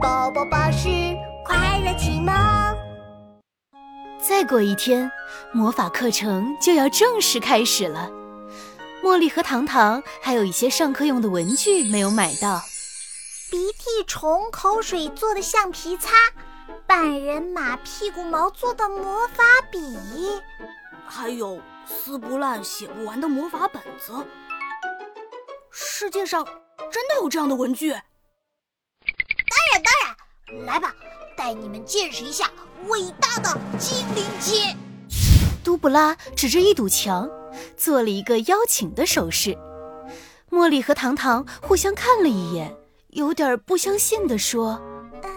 宝宝巴士快乐启蒙。再过一天，魔法课程就要正式开始了。茉莉和糖糖还有一些上课用的文具没有买到：鼻涕虫口水做的橡皮擦，半人马屁股毛做的魔法笔，还有撕不烂、写不完的魔法本子。世界上真的有这样的文具？当然，当然，来吧，带你们见识一下伟大的精灵街。都布拉指着一堵墙，做了一个邀请的手势。茉莉和糖糖互相看了一眼，有点不相信地说：“呃，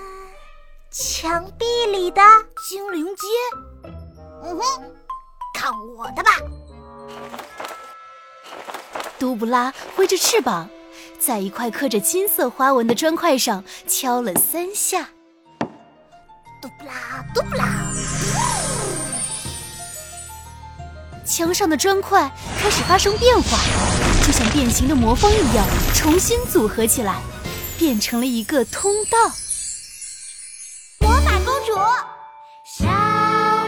墙壁里的精灵街？嗯哼，看我的吧！”都布拉挥着翅膀。在一块刻着金色花纹的砖块上敲了三下，嘟布拉，嘟布拉，墙上的砖块开始发生变化，就像变形的魔方一样，重新组合起来，变成了一个通道。魔法公主，小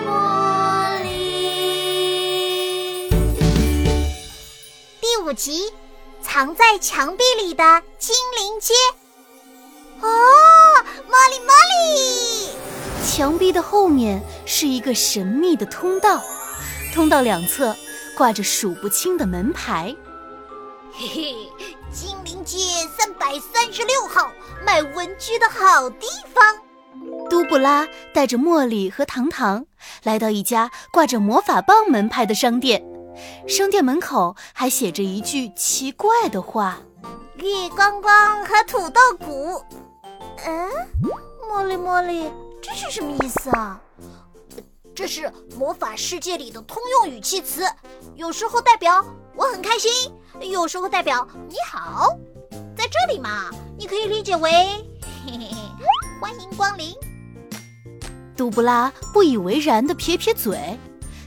茉莉，第五集。藏在墙壁里的精灵街。哦，茉莉，茉莉！墙壁的后面是一个神秘的通道，通道两侧挂着数不清的门牌。嘿嘿，精灵街三百三十六号，卖文具的好地方。都布拉带着茉莉和糖糖来到一家挂着魔法棒门牌的商店。商店门口还写着一句奇怪的话：“绿光光和土豆谷。”嗯，茉莉茉莉，这是什么意思啊？这是魔法世界里的通用语气词，有时候代表我很开心，有时候代表你好。在这里嘛，你可以理解为嘿嘿嘿，欢迎光临。杜布拉不以为然的撇撇嘴。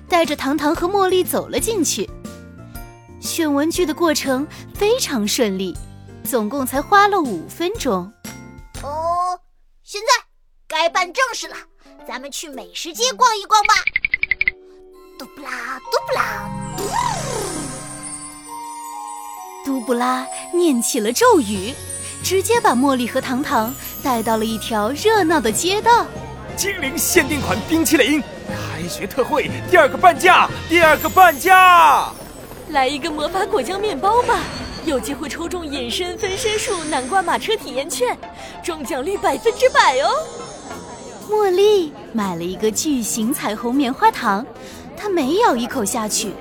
带着糖糖和茉莉走了进去。选文具的过程非常顺利，总共才花了五分钟。哦，现在该办正事了，咱们去美食街逛一逛吧。嘟布拉，嘟布拉，嘟布拉念起了咒语，直接把茉莉和糖糖带到了一条热闹的街道。精灵限定款冰淇淋。开学特惠，第二个半价，第二个半价！来一个魔法果酱面包吧，有机会抽中隐身分身术南瓜马车体验券，中奖率百分之百哦！茉莉买了一个巨型彩虹棉花糖，她每咬一口下去，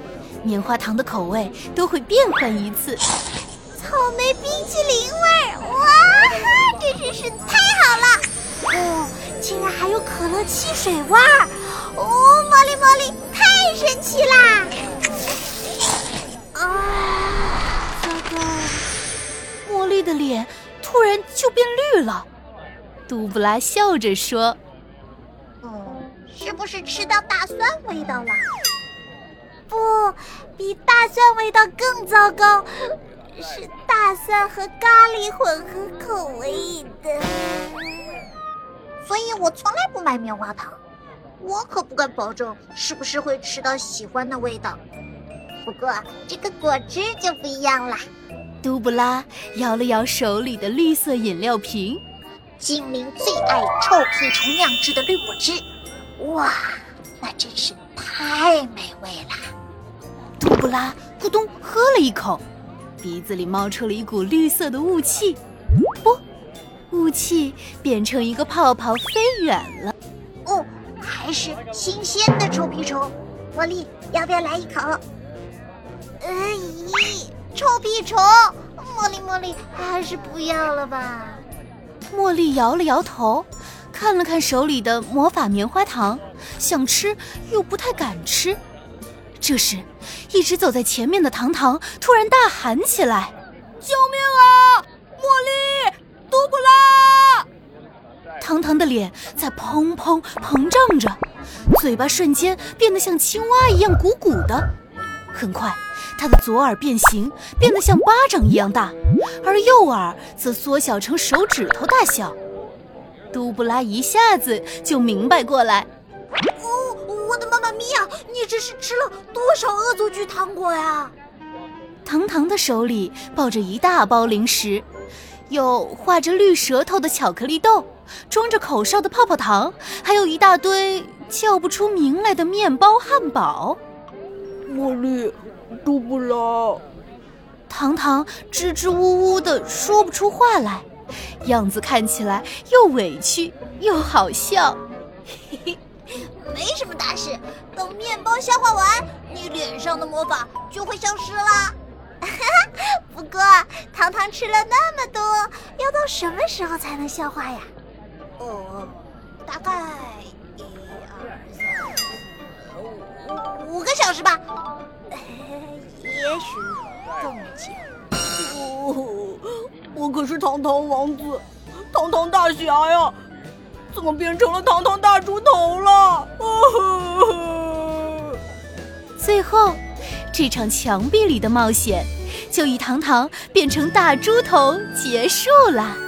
棉花糖的口味都会变换一次。草莓冰淇淋味儿，哇，真是是太好了！哦，竟然还有可乐汽水味儿。哦，茉莉茉莉，太神奇啦！啊，糟糕！茉莉的脸突然就变绿了。杜布拉笑着说：“嗯，是不是吃到大蒜味道了？不，比大蒜味道更糟糕，是大蒜和咖喱混合口味的。所以我从来不买棉花糖。”我可不敢保证是不是会吃到喜欢的味道，不过这个果汁就不一样啦。杜布拉摇了摇手里的绿色饮料瓶，精灵最爱臭屁虫酿制的绿果汁，哇，那真是太美味了。杜布拉咕咚喝了一口，鼻子里冒出了一股绿色的雾气，不，雾气变成一个泡泡飞远了。哦。还是新鲜的臭屁虫，茉莉要不要来一口？哎咦，臭屁虫，茉莉茉莉还是不要了吧。茉莉摇了摇头，看了看手里的魔法棉花糖，想吃又不太敢吃。这时，一直走在前面的糖糖突然大喊起来：“救命莉，杜布拉！”糖糖的脸在砰砰膨胀着，嘴巴瞬间变得像青蛙一样鼓鼓的。很快，他的左耳变形，变得像巴掌一样大，而右耳则缩小成手指头大小。杜布拉一下子就明白过来。哦，我的妈妈咪呀！你这是吃了多少恶作剧糖果呀？糖糖的手里抱着一大包零食，有画着绿舌头的巧克力豆，装着口哨的泡泡糖，还有一大堆叫不出名来的面包汉堡。茉莉，杜布拉，糖糖支支吾吾的说不出话来，样子看起来又委屈又好笑。嘿嘿。没什么大事，等面包消化完，你脸上的魔法就会消失了。不过糖糖吃了那么多，要到什么时候才能消化呀？哦，大概一二三四五五个小时吧，也许更久。哦，我可是糖糖王子，糖糖大侠呀！怎么变成了糖糖大猪头了？最后，这场墙壁里的冒险就以堂堂变成大猪头结束了。